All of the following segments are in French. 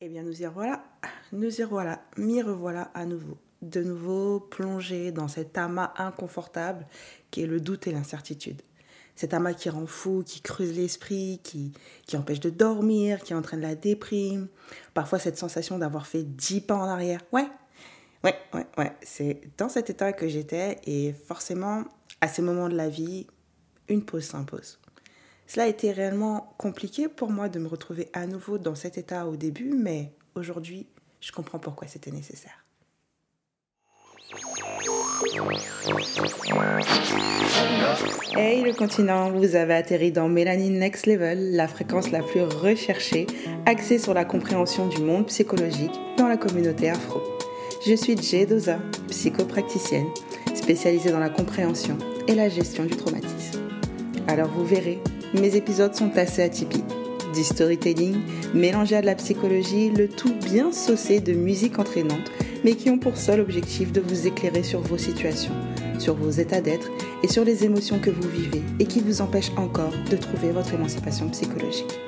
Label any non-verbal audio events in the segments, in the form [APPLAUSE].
Eh bien, nous y revoilà, nous y revoilà, m'y revoilà à nouveau. De nouveau plongé dans cet amas inconfortable qui est le doute et l'incertitude. Cet amas qui rend fou, qui creuse l'esprit, qui, qui empêche de dormir, qui entraîne la déprime. Parfois cette sensation d'avoir fait dix pas en arrière. Ouais, ouais, ouais, ouais. C'est dans cet état que j'étais et forcément, à ces moments de la vie, une pause s'impose. Cela a été réellement compliqué pour moi de me retrouver à nouveau dans cet état au début, mais aujourd'hui, je comprends pourquoi c'était nécessaire. Hey le continent, vous avez atterri dans Mélanie Next Level, la fréquence la plus recherchée, axée sur la compréhension du monde psychologique dans la communauté afro. Je suis Jay Doza, psychopraticienne, spécialisée dans la compréhension et la gestion du traumatisme. Alors vous verrez, mes épisodes sont assez atypiques. Du storytelling mélangé à de la psychologie, le tout bien saucé de musique entraînante, mais qui ont pour seul objectif de vous éclairer sur vos situations, sur vos états d'être et sur les émotions que vous vivez et qui vous empêchent encore de trouver votre émancipation psychologique.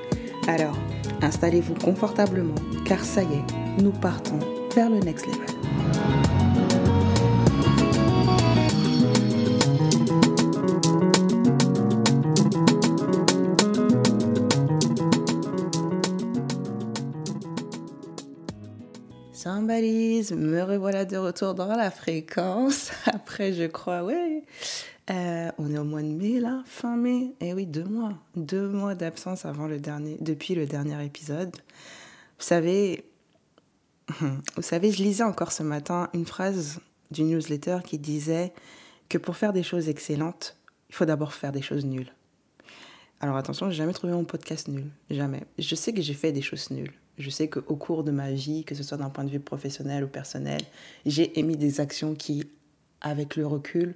Alors, installez-vous confortablement, car ça y est, nous partons vers le next level. Me revoilà de retour dans la fréquence. [LAUGHS] Après, je crois, ouais. Euh, on est au mois de mai là, fin mai. Eh oui, deux mois. Deux mois d'absence avant le dernier, depuis le dernier épisode. Vous savez, [LAUGHS] vous savez, je lisais encore ce matin une phrase du newsletter qui disait que pour faire des choses excellentes, il faut d'abord faire des choses nulles. Alors attention, j'ai jamais trouvé mon podcast nul. Jamais. Je sais que j'ai fait des choses nulles. Je sais qu'au cours de ma vie, que ce soit d'un point de vue professionnel ou personnel, j'ai émis des actions qui, avec le recul,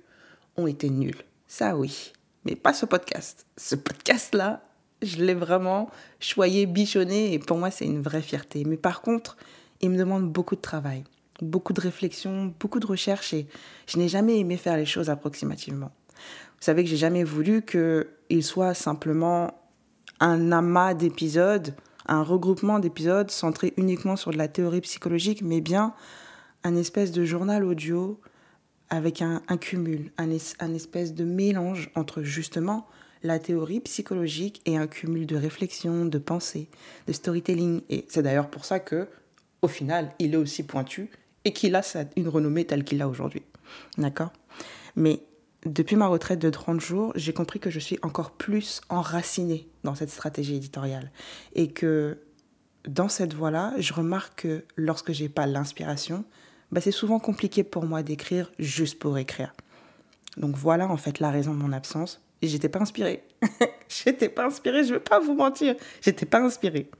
ont été nulles. Ça oui, mais pas ce podcast. Ce podcast-là, je l'ai vraiment choyé, bichonné, et pour moi, c'est une vraie fierté. Mais par contre, il me demande beaucoup de travail, beaucoup de réflexion, beaucoup de recherche, et je n'ai jamais aimé faire les choses approximativement. Vous savez que j'ai jamais voulu qu'il soit simplement un amas d'épisodes un regroupement d'épisodes centré uniquement sur de la théorie psychologique, mais bien un espèce de journal audio avec un, cumul, un, espèce de mélange entre justement la théorie psychologique et un cumul de réflexion, de pensée, de storytelling. Et c'est d'ailleurs pour ça que, au final, il est aussi pointu et qu'il a une renommée telle qu'il a aujourd'hui. D'accord? Mais depuis ma retraite de 30 jours, j'ai compris que je suis encore plus enracinée dans cette stratégie éditoriale. Et que dans cette voie-là, je remarque que lorsque j'ai pas l'inspiration, bah c'est souvent compliqué pour moi d'écrire juste pour écrire. Donc voilà en fait la raison de mon absence. J'étais pas inspirée. [LAUGHS] j'étais pas inspirée, je veux pas vous mentir. J'étais pas inspirée.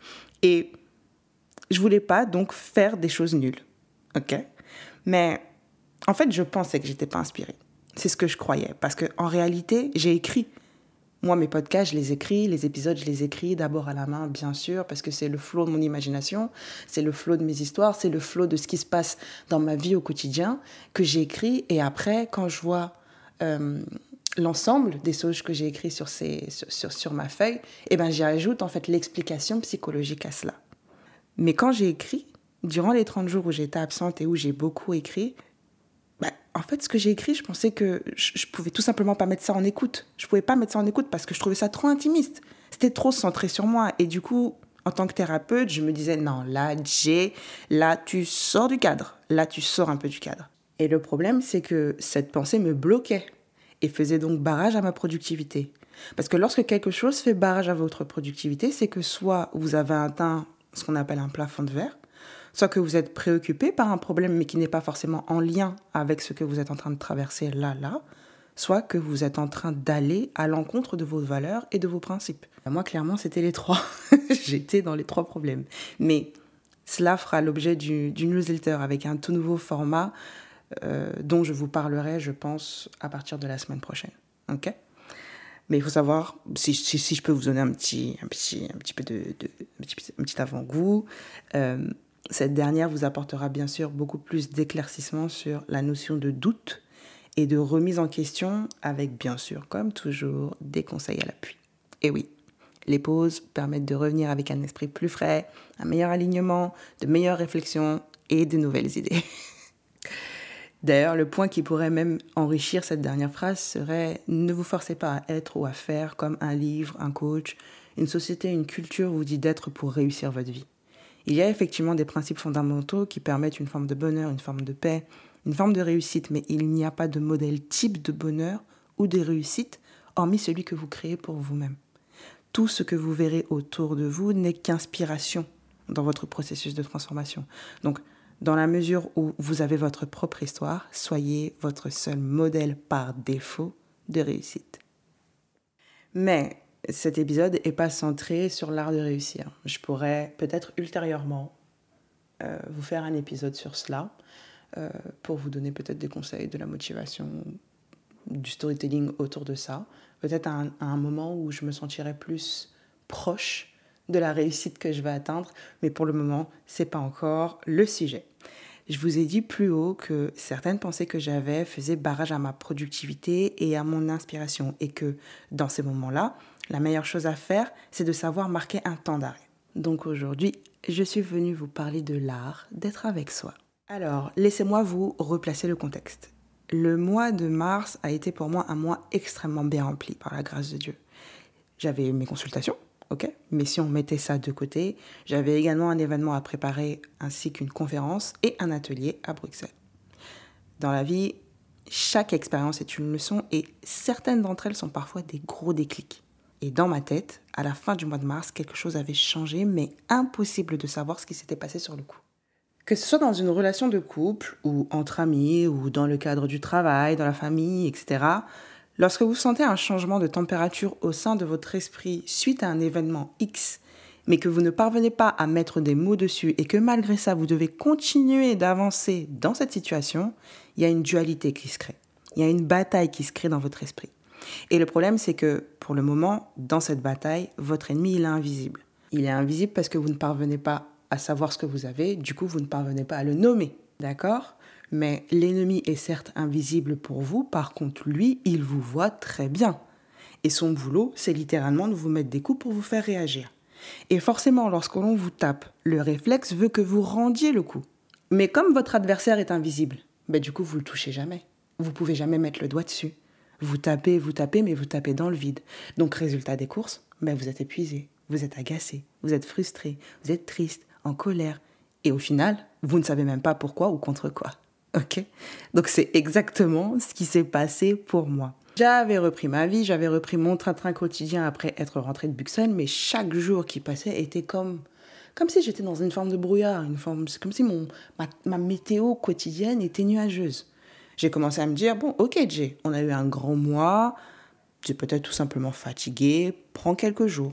Et je voulais pas donc faire des choses nulles. OK? Mais en fait, je pensais que j'étais pas inspirée. C'est ce que je croyais. Parce qu'en réalité, j'ai écrit. Moi, mes podcasts, je les écris, les épisodes, je les écris d'abord à la main, bien sûr, parce que c'est le flot de mon imagination, c'est le flot de mes histoires, c'est le flot de ce qui se passe dans ma vie au quotidien que j'ai écrit. Et après, quand je vois euh, l'ensemble des choses que j'ai écrites sur, ma feuille, eh ben, j'y ajoute en fait l'explication psychologique à cela. Mais quand j'ai écrit, durant les 30 jours où j'étais absente et où j'ai beaucoup écrit, en fait, ce que j'ai écrit, je pensais que je, pouvais tout simplement pas mettre ça en écoute. Je pouvais pas mettre ça en écoute parce que je trouvais ça trop intimiste. C'était trop centré sur moi. Et du coup, en tant que thérapeute, je me disais, non, là, j'ai, là, tu sors du cadre. Là, tu sors un peu du cadre. Et le problème, c'est que cette pensée me bloquait et faisait donc barrage à ma productivité. Parce que lorsque quelque chose fait barrage à votre productivité, c'est que soit vous avez atteint ce qu'on appelle un plafond de verre, soit que vous êtes préoccupé par un problème mais qui n'est pas forcément en lien avec ce que vous êtes en train de traverser là, là, soit que vous êtes en train d'aller à l'encontre de vos valeurs et de vos principes. Moi, clairement, c'était les trois. [LAUGHS] J'étais dans les trois problèmes. Mais cela fera l'objet du, newsletter avec un tout nouveau format euh, dont je vous parlerai, je pense, à partir de la semaine prochaine. OK? Mais il faut savoir, si, je peux vous donner un petit, un petit, un petit peu de, un petit, avant-goût, euh, cette dernière vous apportera bien sûr beaucoup plus d'éclaircissement sur la notion de doute et de remise en question avec bien sûr, comme toujours, des conseils à l'appui. Et oui, Les pauses permettent de revenir avec un esprit plus frais, un meilleur alignement, de meilleures réflexions et de nouvelles idées. [LAUGHS] D'ailleurs, le point qui pourrait même enrichir cette dernière phrase serait ne vous forcez pas à être ou à faire comme un livre, un coach, une société, une culture vous dit d'être pour réussir votre vie. Il y a effectivement des principes fondamentaux qui permettent une forme de bonheur, une forme de paix, une forme de réussite, mais il n'y a pas de modèle type de bonheur ou de réussite hormis celui que vous créez pour vous-même. Tout ce que vous verrez autour de vous n'est qu'inspiration dans votre processus de transformation. Donc, dans la mesure où vous avez votre propre histoire, soyez votre seul modèle par défaut de réussite. Mais cet épisode n'est pas centré sur l'art de réussir. Je pourrais peut-être ultérieurement euh, vous faire un épisode sur cela euh, pour vous donner peut-être des conseils, de la motivation, du storytelling autour de ça. Peut-être à, un moment où je me sentirais plus proche de la réussite que je vais atteindre, mais pour le moment, c'est pas encore le sujet. Je vous ai dit plus haut que certaines pensées que j'avais faisaient barrage à ma productivité et à mon inspiration, et que dans ces moments-là, la meilleure chose à faire, c'est de savoir marquer un temps d'arrêt. Donc aujourd'hui, je suis venue vous parler de l'art d'être avec soi. Alors, laissez-moi vous replacer le contexte. Le mois de mars a été pour moi un mois extrêmement bien rempli par la grâce de Dieu. J'avais mes consultations, ok Mais si on mettait ça de côté, j'avais également un événement à préparer ainsi qu'une conférence et un atelier à Bruxelles. Dans la vie, chaque expérience est une leçon et certaines d'entre elles sont parfois des gros déclics. Et dans ma tête, à la fin du mois de mars, quelque chose avait changé, mais impossible de savoir ce qui s'était passé sur le coup. Que ce soit dans une relation de couple, ou entre amis, ou dans le cadre du travail, dans la famille, etc., lorsque vous sentez un changement de température au sein de votre esprit suite à un événement X, mais que vous ne parvenez pas à mettre des mots dessus et que malgré ça, vous devez continuer d'avancer dans cette situation, il y a une dualité qui se crée. Il y a une bataille qui se crée dans votre esprit. Et le problème, c'est que pour le moment, dans cette bataille, votre ennemi, il est invisible. Il est invisible parce que vous ne parvenez pas à savoir ce que vous avez, du coup, vous ne parvenez pas à le nommer. D'accord? Mais l'ennemi est certes invisible pour vous, par contre, lui, il vous voit très bien. Et son boulot, c'est littéralement de vous mettre des coups pour vous faire réagir. Et forcément, lorsque l'on vous tape, le réflexe veut que vous rendiez le coup. Mais comme votre adversaire est invisible, ben du coup, vous le touchez jamais. Vous pouvez jamais mettre le doigt dessus. Vous tapez, vous tapez, mais vous tapez dans le vide. Donc, résultat des courses, ben, vous êtes épuisé, vous êtes agacé, vous êtes frustré, vous êtes triste, en colère. Et au final, vous ne savez même pas pourquoi ou contre quoi. [LAUGHS] Ok? Donc, c'est exactement ce qui s'est passé pour moi. J'avais repris ma vie, j'avais repris mon train-train quotidien après être rentrée de Buxelles, mais chaque jour qui passait était comme, comme si j'étais dans une forme de brouillard, une forme, comme si mon, ma météo quotidienne était nuageuse j'ai commencé à me dire, bon, ok Jay, on a eu un grand mois, j'ai peut-être tout simplement fatigué, prends quelques jours.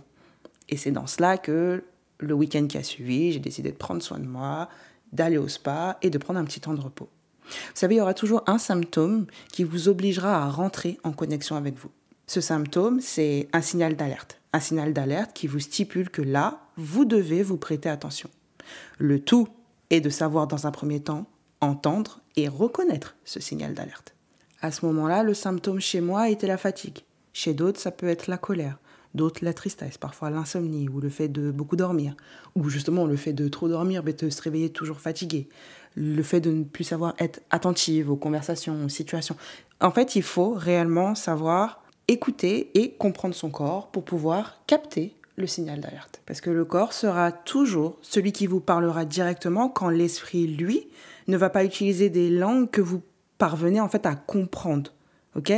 Et c'est dans cela que le week-end qui a suivi, j'ai décidé de prendre soin de moi, d'aller au spa et de prendre un petit temps de repos. Vous savez, il y aura toujours un symptôme qui vous obligera à rentrer en connexion avec vous. Ce symptôme, c'est un signal d'alerte. Un signal d'alerte qui vous stipule que là, vous devez vous prêter attention. Le tout est de savoir dans un premier temps entendre et reconnaître ce signal d'alerte. À ce moment-là, le symptôme chez moi était la fatigue. Chez d'autres, ça peut être la colère, d'autres la tristesse, parfois l'insomnie ou le fait de beaucoup dormir, ou justement le fait de trop dormir mais de se réveiller toujours fatigué, le fait de ne plus savoir être attentive aux conversations, aux situations. En fait, il faut réellement savoir écouter et comprendre son corps pour pouvoir capter le signal d'alerte. Parce que le corps sera toujours celui qui vous parlera directement quand l'esprit, lui, ne va pas utiliser des langues que vous parvenez en fait à comprendre. Ok?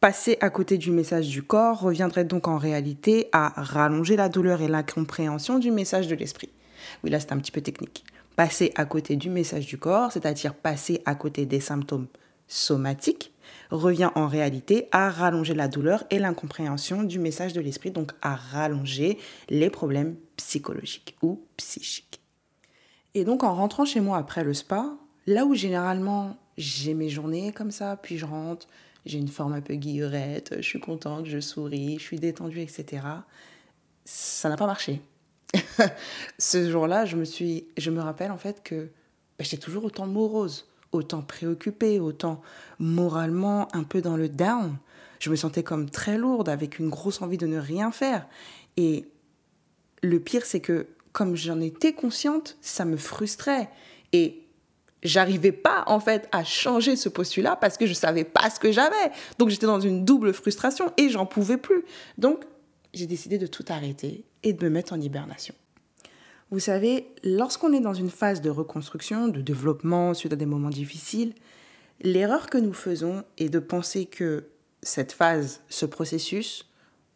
Passer à côté du message du corps reviendrait donc en réalité à rallonger la douleur et l'incompréhension du message de l'esprit. Oui, là c'est un petit peu technique. Passer à côté du message du corps, c'est-à-dire passer à côté des symptômes somatiques, revient en réalité à rallonger la douleur et l'incompréhension du message de l'esprit, donc à rallonger les problèmes psychologiques ou psychiques. Et donc en rentrant chez moi après le spa, Là où généralement j'ai mes journées comme ça, puis je rentre, j'ai une forme un peu guillerette, je suis contente, je souris, je suis détendue, etc. Ça n'a pas marché. [LAUGHS] Ce jour-là, je me suis, je me rappelle en fait que bah, j'étais toujours autant morose, autant préoccupée, autant moralement un peu dans le down. Je me sentais comme très lourde, avec une grosse envie de ne rien faire. Et le pire, c'est que comme j'en étais consciente, ça me frustrait. Et j'arrivais pas, en fait, à changer ce postulat parce que je savais pas ce que j'avais. Donc, j'étais dans une double frustration et j'en pouvais plus. Donc, j'ai décidé de tout arrêter et de me mettre en hibernation. Vous savez, lorsqu'on est dans une phase de reconstruction, de développement suite à des moments difficiles, l'erreur que nous faisons est de penser que cette phase, ce processus,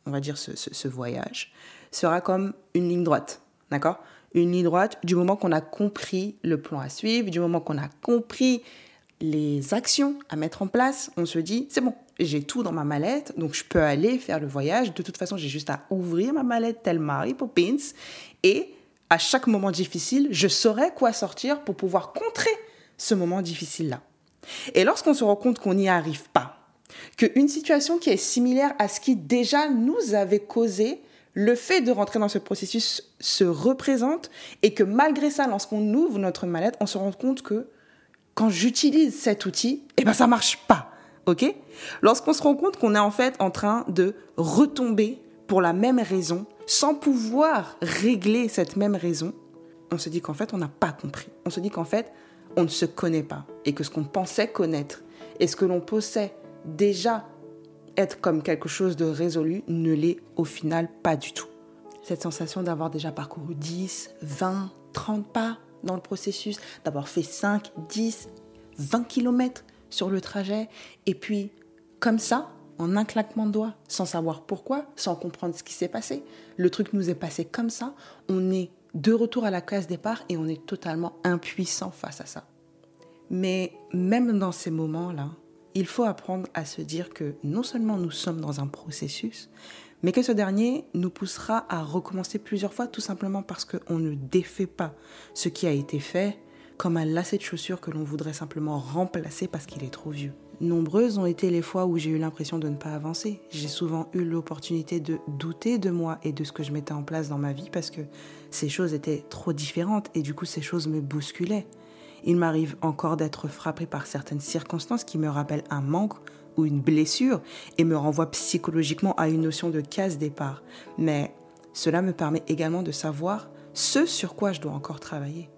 on va dire ce, voyage, sera comme une ligne droite. D'accord? Une ligne droite du moment qu'on a compris le plan à suivre, du moment qu'on a compris les actions à mettre en place, on se dit, c'est bon, j'ai tout dans ma mallette, donc je peux aller faire le voyage. De toute façon, j'ai juste à ouvrir ma mallette telle Mary Poppins et à chaque moment difficile, je saurai quoi sortir pour pouvoir contrer ce moment difficile-là. Et lorsqu'on se rend compte qu'on n'y arrive pas, qu'une situation qui est similaire à ce qui déjà nous avait causé le fait de rentrer dans ce processus se représente et que malgré ça, lorsqu'on ouvre notre mallette, on se rend compte que quand j'utilise cet outil, eh ben ça marche pas. OK? Lorsqu'on se rend compte qu'on est en fait en train de retomber pour la même raison sans pouvoir régler cette même raison, on se dit qu'en fait, on n'a pas compris. On se dit qu'en fait, on ne se connaît pas et que ce qu'on pensait connaître et ce que l'on possède déjà être comme quelque chose de résolu ne l'est au final pas du tout. Cette sensation d'avoir déjà parcouru 10, 20, 30 pas dans le processus, d'avoir fait 5, 10, 20 kilomètres sur le trajet, et puis comme ça, en un claquement de doigts, sans savoir pourquoi, sans comprendre ce qui s'est passé. Le truc nous est passé comme ça, on est de retour à la case départ et on est totalement impuissant face à ça. Mais même dans ces moments-là, il faut apprendre à se dire que non seulement nous sommes dans un processus, mais que ce dernier nous poussera à recommencer plusieurs fois tout simplement parce qu'on ne défait pas ce qui a été fait comme un lacet de chaussures que l'on voudrait simplement remplacer parce qu'il est trop vieux. Nombreuses ont été les fois où j'ai eu l'impression de ne pas avancer. J'ai souvent eu l'opportunité de douter de moi et de ce que je mettais en place dans ma vie parce que ces choses étaient trop différentes et du coup ces choses me bousculaient. Il m'arrive encore d'être frappé par certaines circonstances qui me rappellent un manque ou une blessure et me renvoient psychologiquement à une notion de case départ. Mais cela me permet également de savoir ce sur quoi je dois encore travailler.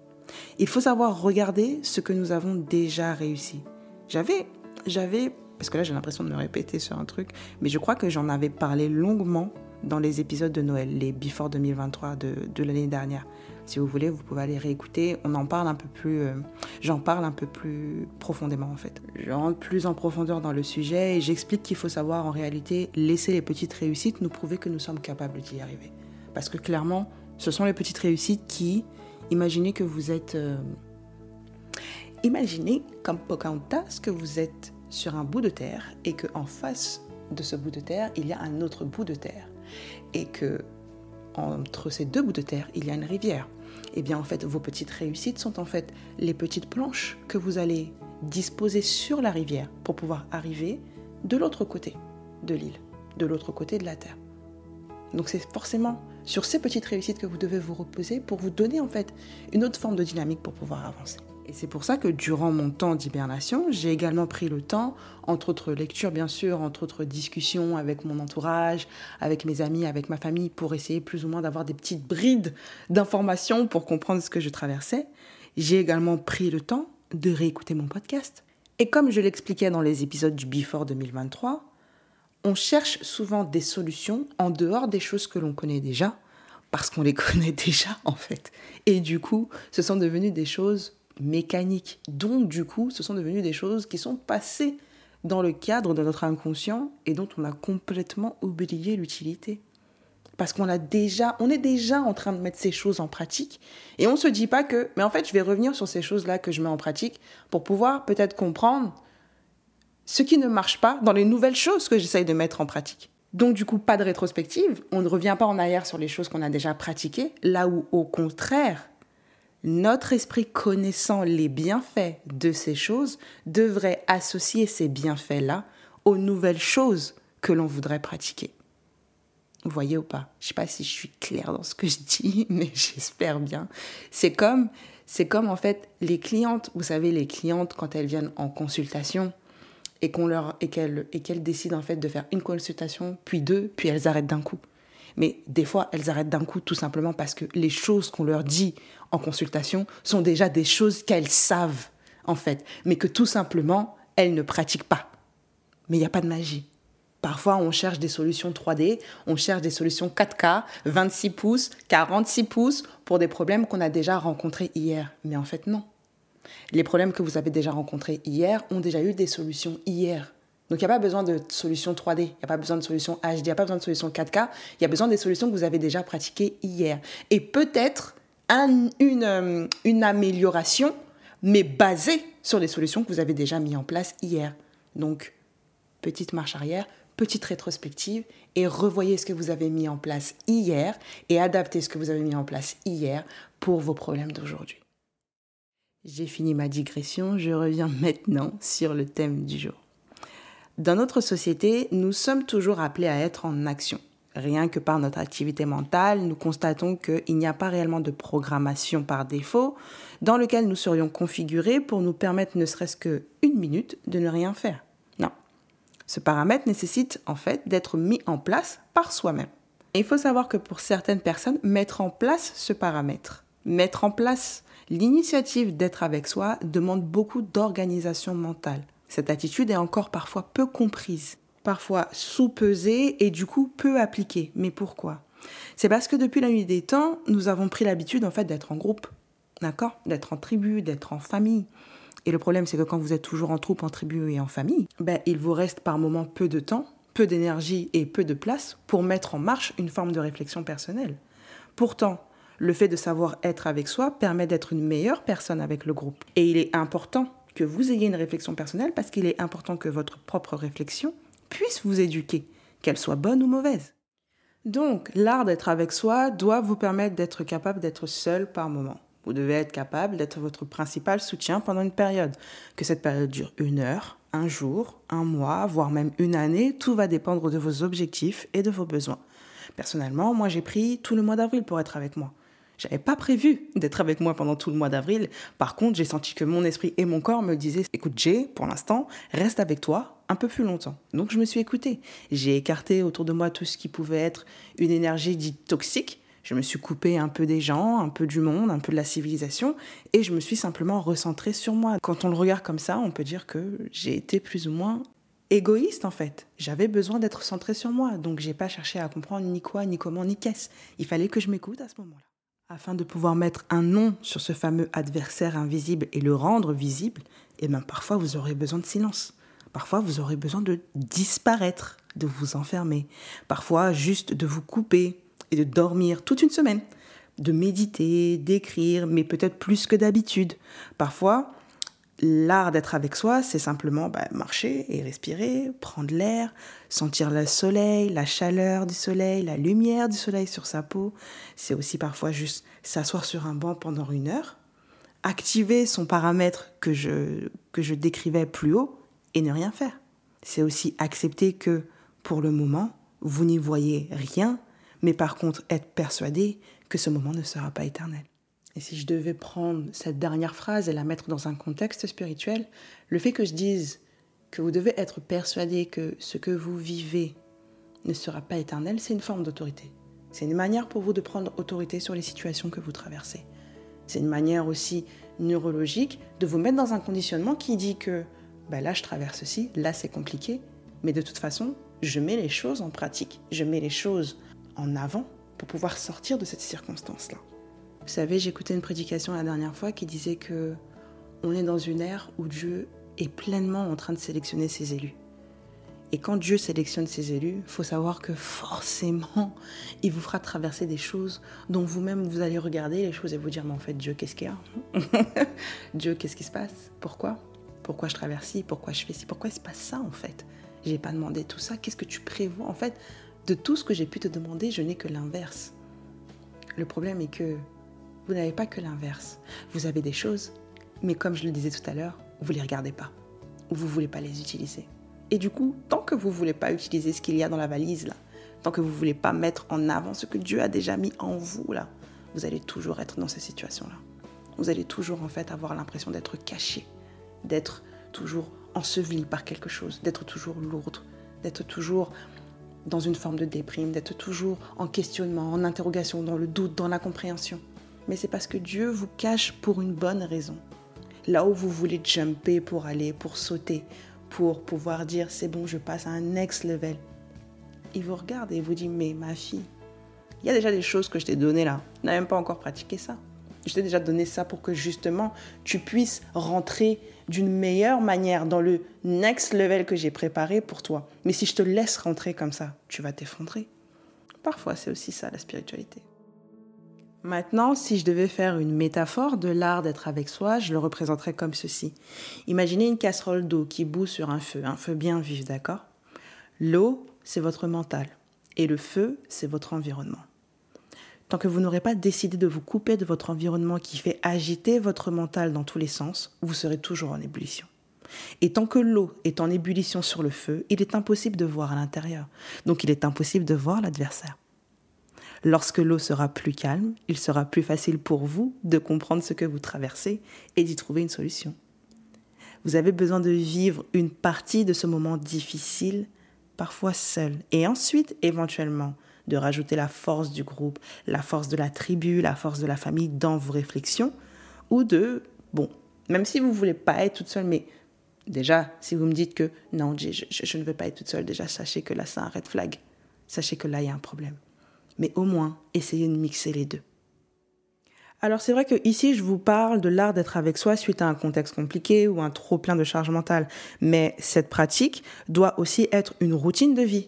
Il faut savoir regarder ce que nous avons déjà réussi. J'avais, j'avais, parce que là j'ai l'impression de me répéter sur un truc, mais je crois que j'en avais parlé longuement dans les épisodes de Noël, les Before 2023 de, de l'année dernière. Si vous voulez, vous pouvez aller réécouter. On en parle un peu plus, euh, j'en parle un peu plus profondément en fait. Je rentre plus en profondeur dans le sujet et j'explique qu'il faut savoir en réalité laisser les petites réussites nous prouver que nous sommes capables d'y arriver. Parce que clairement, ce sont les petites réussites qui, imaginez que vous êtes, euh, imaginez comme Pocahontas que vous êtes sur un bout de terre et que en face de ce bout de terre, il y a un autre bout de terre et que entre ces deux bouts de terre, il y a une rivière. Eh bien, en fait, vos petites réussites sont en fait les petites planches que vous allez disposer sur la rivière pour pouvoir arriver de l'autre côté de l'île, de l'autre côté de la terre. Donc, c'est forcément sur ces petites réussites que vous devez vous reposer pour vous donner en fait une autre forme de dynamique pour pouvoir avancer. Et c'est pour ça que durant mon temps d'hibernation, j'ai également pris le temps, entre autres lectures bien sûr, entre autres discussions avec mon entourage, avec mes amis, avec ma famille, pour essayer plus ou moins d'avoir des petites brides d'informations pour comprendre ce que je traversais. J'ai également pris le temps de réécouter mon podcast. Et comme je l'expliquais dans les épisodes du Before 2023, on cherche souvent des solutions en dehors des choses que l'on connaît déjà, parce qu'on les [LAUGHS] connaît déjà en fait. Et du coup, ce sont devenues des choses mécaniques. Donc, du coup, ce sont devenues des choses qui sont passées dans le cadre de notre inconscient et dont on a complètement oublié l'utilité. Parce qu'on a déjà, on est déjà en train de mettre ces choses en pratique et on ne se dit pas que, mais en fait, je vais revenir sur ces choses-là que je mets en pratique pour pouvoir peut-être comprendre ce qui ne marche pas dans les nouvelles choses que j'essaye de mettre en pratique. Donc du coup, pas de rétrospective, on ne revient pas en arrière sur les choses qu'on a déjà pratiquées, là où au contraire, notre esprit connaissant les bienfaits de ces choses devrait associer ces bienfaits-là aux nouvelles choses que l'on voudrait pratiquer. Vous voyez ou pas? Je sais pas si je suis claire dans ce que je dis, [LAUGHS] mais j'espère bien. C'est comme, c'est comme en fait les clientes, vous savez, les clientes quand elles viennent en consultation et qu'on leur et qu'elles et qu'elles décident en fait de faire une consultation, puis deux, puis elles arrêtent d'un coup. Mais des fois, elles arrêtent d'un coup tout simplement parce que les choses qu'on leur dit en consultation sont déjà des choses qu'elles savent, en fait, mais que tout simplement, elles ne pratiquent pas. Mais il n'y a pas de magie. Parfois, on cherche des solutions 3D, on cherche des solutions 4K, 26 pouces, 46 pouces pour des problèmes qu'on a déjà rencontrés hier. Mais en fait, non. Les problèmes que vous avez déjà rencontrés hier ont déjà eu des solutions hier. Donc il n'y a pas besoin de solution 3D, il n'y a pas besoin de solution HD, il n'y a pas besoin de solution 4K, il y a besoin des solutions que vous avez déjà pratiquées hier. Et peut-être une, euh, une amélioration, mais basée sur les solutions que vous avez déjà mises en place hier. Donc, petite marche arrière, petite rétrospective et revoyez ce que vous avez mis en place hier et adaptez ce que vous avez mis en place hier pour vos problèmes d'aujourd'hui. J'ai fini ma digression, je reviens maintenant sur le thème du jour. Dans notre société, nous sommes toujours appelés à être en action. Rien que par notre activité mentale, nous constatons qu'il n'y a pas réellement de programmation par défaut dans lequel nous serions configurés pour nous permettre ne serait-ce qu'une minute de ne rien faire. Non. Ce paramètre nécessite en fait d'être mis en place par soi-même. il faut savoir que pour certaines personnes, mettre en place ce paramètre, mettre en place l'initiative d'être avec soi demande beaucoup d'organisation mentale. Cette attitude est encore parfois peu comprise, parfois sous-pesée et du coup peu appliquée. Mais pourquoi? C'est parce que depuis la nuit des temps, nous avons pris l'habitude en fait d'être en groupe, d'accord? D'être en tribu, d'être en famille. Et le problème, c'est que quand vous êtes toujours en troupe, en tribu et en famille, ben, il vous reste par moments peu de temps, peu d'énergie et peu de place pour mettre en marche une forme de réflexion personnelle. Pourtant, le fait de savoir être avec soi permet d'être une meilleure personne avec le groupe. Et il est important que vous ayez une réflexion personnelle parce qu'il est important que votre propre réflexion puisse vous éduquer, qu'elle soit bonne ou mauvaise. Donc, l'art d'être avec soi doit vous permettre d'être capable d'être seul par moment. Vous devez être capable d'être votre principal soutien pendant une période. Que cette période dure une heure, un jour, un mois, voire même une année, tout va dépendre de vos objectifs et de vos besoins. Personnellement, moi j'ai pris tout le mois d'avril pour être avec moi. J'avais pas prévu d'être avec moi pendant tout le mois d'avril. Par contre, j'ai senti que mon esprit et mon corps me disaient écoute, Jay, pour l'instant, reste avec toi un peu plus longtemps. Donc, je me suis écoutée. J'ai écarté autour de moi tout ce qui pouvait être une énergie dite toxique. Je me suis coupée un peu des gens, un peu du monde, un peu de la civilisation, et je me suis simplement recentrée sur moi. Quand on le regarde comme ça, on peut dire que j'ai été plus ou moins égoïste en fait. J'avais besoin d'être centrée sur moi, donc j'ai pas cherché à comprendre ni quoi, ni comment, ni qu'est-ce. Il fallait que je m'écoute à ce moment-là. Afin de pouvoir mettre un nom sur ce fameux adversaire invisible et le rendre visible, eh bien parfois vous aurez besoin de silence. Parfois vous aurez besoin de disparaître, de vous enfermer. Parfois juste de vous couper et de dormir toute une semaine. De méditer, d'écrire, mais peut-être plus que d'habitude. Parfois, l'art d'être avec soi, c'est simplement bah, marcher et respirer, prendre l'air, sentir le soleil, la chaleur du soleil, la lumière du soleil sur sa peau. C'est aussi parfois juste s'asseoir sur un banc pendant une heure, activer son paramètre que je, que je décrivais plus haut et ne rien faire. C'est aussi accepter que pour le moment, vous n'y voyez rien, mais par contre être persuadé que ce moment ne sera pas éternel. Et si je devais prendre cette dernière phrase et la mettre dans un contexte spirituel, le fait que je dise que vous devez être persuadé que ce que vous vivez ne sera pas éternel, c'est une forme d'autorité. C'est une manière pour vous de prendre autorité sur les situations que vous traversez. C'est une manière aussi neurologique de vous mettre dans un conditionnement qui dit que ben là je traverse ceci, là c'est compliqué, mais de toute façon, je mets les choses en pratique, je mets les choses en avant pour pouvoir sortir de cette circonstance-là. Vous savez, j'écoutais une prédication la dernière fois qui disait que on est dans une ère où Dieu est pleinement en train de sélectionner ses élus. Et quand Dieu sélectionne ses élus, faut savoir que forcément, il vous fera traverser des choses dont vous-même vous allez regarder les choses et vous dire mais en fait Dieu qu'est-ce qu'il y a? [LAUGHS] Dieu qu'est-ce qui se passe? Pourquoi? Pourquoi je traverse ci Pourquoi je fais ci? Pourquoi il se passe ça en fait? J'ai pas demandé tout ça. Qu'est-ce que tu prévois? En fait, de tout ce que j'ai pu te demander, je n'ai que l'inverse. Le problème est que vous n'avez pas que l'inverse. Vous avez des choses, mais comme je le disais tout à l'heure, vous ne les regardez pas. Ou vous ne voulez pas les utiliser. Et du coup, tant que vous ne voulez pas utiliser ce qu'il y a dans la valise, là, tant que vous ne voulez pas mettre en avant ce que Dieu a déjà mis en vous, là, vous allez toujours être dans ces situations-là. Vous allez toujours, en fait, avoir l'impression d'être caché, d'être toujours enseveli par quelque chose, d'être toujours lourde, d'être toujours dans une forme de déprime, d'être toujours en questionnement, en interrogation, dans le doute, dans l'incompréhension. Mais c'est parce que Dieu vous cache pour une bonne raison. Là où vous voulez jumper pour aller, pour sauter, pour pouvoir dire c'est bon, je passe à un next level. Il vous regarde et vous dit mais ma fille, il y a déjà des choses que je t'ai données là. N'as même pas encore pratiqué ça. Je t'ai déjà donné ça pour que justement tu puisses rentrer d'une meilleure manière dans le next level que j'ai préparé pour toi. Mais si je te laisse rentrer comme ça, tu vas t'effondrer. Parfois, c'est aussi ça la spiritualité. Maintenant, si je devais faire une métaphore de l'art d'être avec soi, je le représenterais comme ceci. Imaginez une casserole d'eau qui bout sur un feu, un feu bien vif, d'accord? L'eau, c'est votre mental, et le feu, c'est votre environnement. Tant que vous n'aurez pas décidé de vous couper de votre environnement qui fait agiter votre mental dans tous les sens, vous serez toujours en ébullition. Et tant que l'eau est en ébullition sur le feu, il est impossible de voir à l'intérieur. Donc il est impossible de voir l'adversaire. Lorsque l'eau sera plus calme, il sera plus facile pour vous de comprendre ce que vous traversez et d'y trouver une solution. Vous avez besoin de vivre une partie de ce moment difficile, parfois seul, et ensuite, éventuellement, de rajouter la force du groupe, la force de la tribu, la force de la famille dans vos réflexions, ou de, bon, même si vous ne voulez pas être toute seule, mais déjà, si vous me dites que non, je, je ne veux pas être toute seule, déjà, sachez que là, c'est un red flag. Sachez que là, il y a un problème. Mais au moins, essayez de mixer les deux. Alors c'est vrai que ici je vous parle de l'art d'être avec soi suite à un contexte compliqué ou un trop plein de charge mentale, mais cette pratique doit aussi être une routine de vie,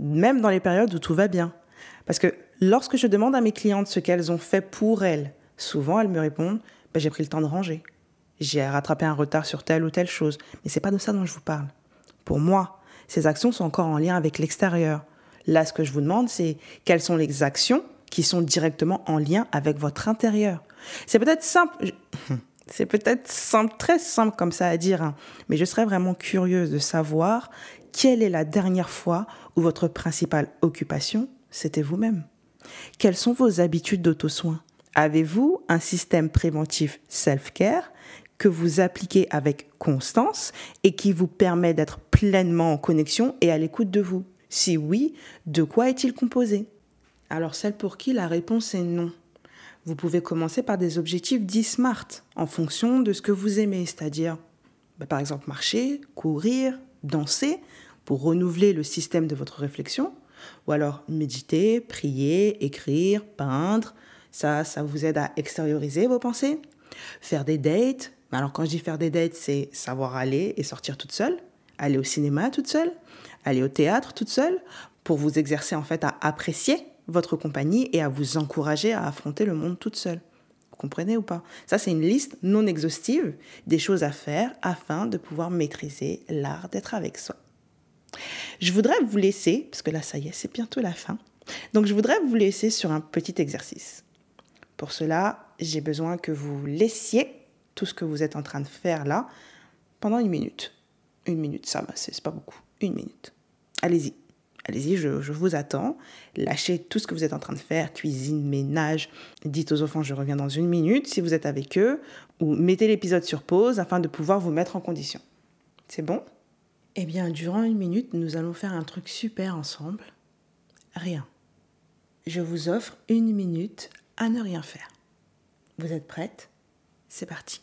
même dans les périodes où tout va bien. Parce que lorsque je demande à mes clientes ce qu'elles ont fait pour elles, souvent elles me répondent ben, j'ai pris le temps de ranger. J'ai rattrapé un retard sur telle ou telle chose. Mais c'est pas de ça dont je vous parle. Pour moi, ces actions sont encore en lien avec l'extérieur. Là, ce que je vous demande, c'est quelles sont les actions qui sont directement en lien avec votre intérieur. C'est peut-être simple. [LAUGHS] C'est peut-être simple, très simple comme ça à dire, hein, mais je serais vraiment curieuse de savoir quelle est la dernière fois où votre principale occupation c'était vous-même. Quelles sont vos habitudes d'auto-soin? Avez-vous un système préventif self-care que vous appliquez avec constance et qui vous permet d'être pleinement en connexion et à l'écoute de vous? Si oui, de quoi est-il composé? Alors celle pour qui la réponse est non. Vous pouvez commencer par des objectifs dits SMART en fonction de ce que vous aimez, c'est-à-dire bah, par exemple marcher, courir, danser pour renouveler le système de votre réflexion ou alors méditer, prier, écrire, peindre. Ça, ça vous aide à extérioriser vos pensées. Faire des dates. Alors quand je dis faire des dates, c'est savoir aller et sortir toute seule. Aller au cinéma toute seule. Aller au théâtre toute seule. Pour vous exercer en fait à apprécier votre compagnie et à vous encourager à affronter le monde toute seule. Vous comprenez ou pas? Ça, c'est une liste non exhaustive des choses à faire afin de pouvoir maîtriser l'art d'être avec soi. Je voudrais vous laisser, parce que là, ça y est, c'est bientôt la fin. Donc, je voudrais vous laisser sur un petit exercice. Pour cela, j'ai besoin que vous laissiez tout ce que vous êtes en train de faire là pendant une minute. Une minute, ça, c'est pas beaucoup. Une minute. Allez-y. Allez-y, je, je, vous attends. Lâchez tout ce que vous êtes en train de faire, cuisine, ménage. Dites aux enfants, je reviens dans une minute si vous êtes avec eux, ou mettez l'épisode sur pause afin de pouvoir vous mettre en condition. C'est bon? Eh bien, durant une minute, nous allons faire un truc super ensemble. Rien. Je vous offre une minute à ne rien faire. Vous êtes prête? C'est parti.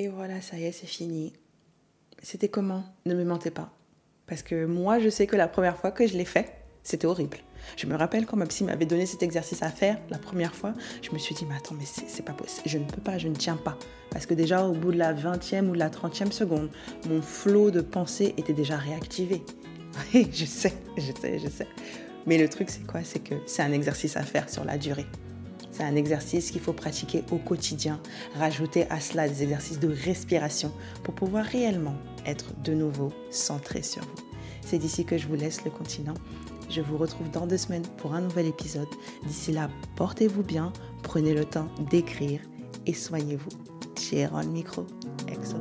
Et voilà, ça y est, c'est fini. C'était comment? Ne me mentez pas. Parce que moi, je sais que la première fois que je l'ai fait, c'était horrible. Je me rappelle quand ma psy m'avait donné cet exercice à faire la première fois, je me suis dit, mais attends, mais c'est pas possible, je ne peux pas, je ne tiens pas. Parce que déjà, au bout de la 20e ou de la 30e seconde, mon flot de pensée était déjà réactivé. [LAUGHS] Oui, je sais, je sais, je sais. Mais le truc, c'est quoi? C'est que c'est un exercice à faire sur la durée. C'est un exercice qu'il faut pratiquer au quotidien. Rajouter à cela des exercices de respiration pour pouvoir réellement être de nouveau centré sur vous. C'est d'ici que je vous laisse le continent. Je vous retrouve dans deux semaines pour un nouvel épisode. D'ici là, portez-vous bien, prenez le temps d'écrire et soignez-vous. On micro. Excellent.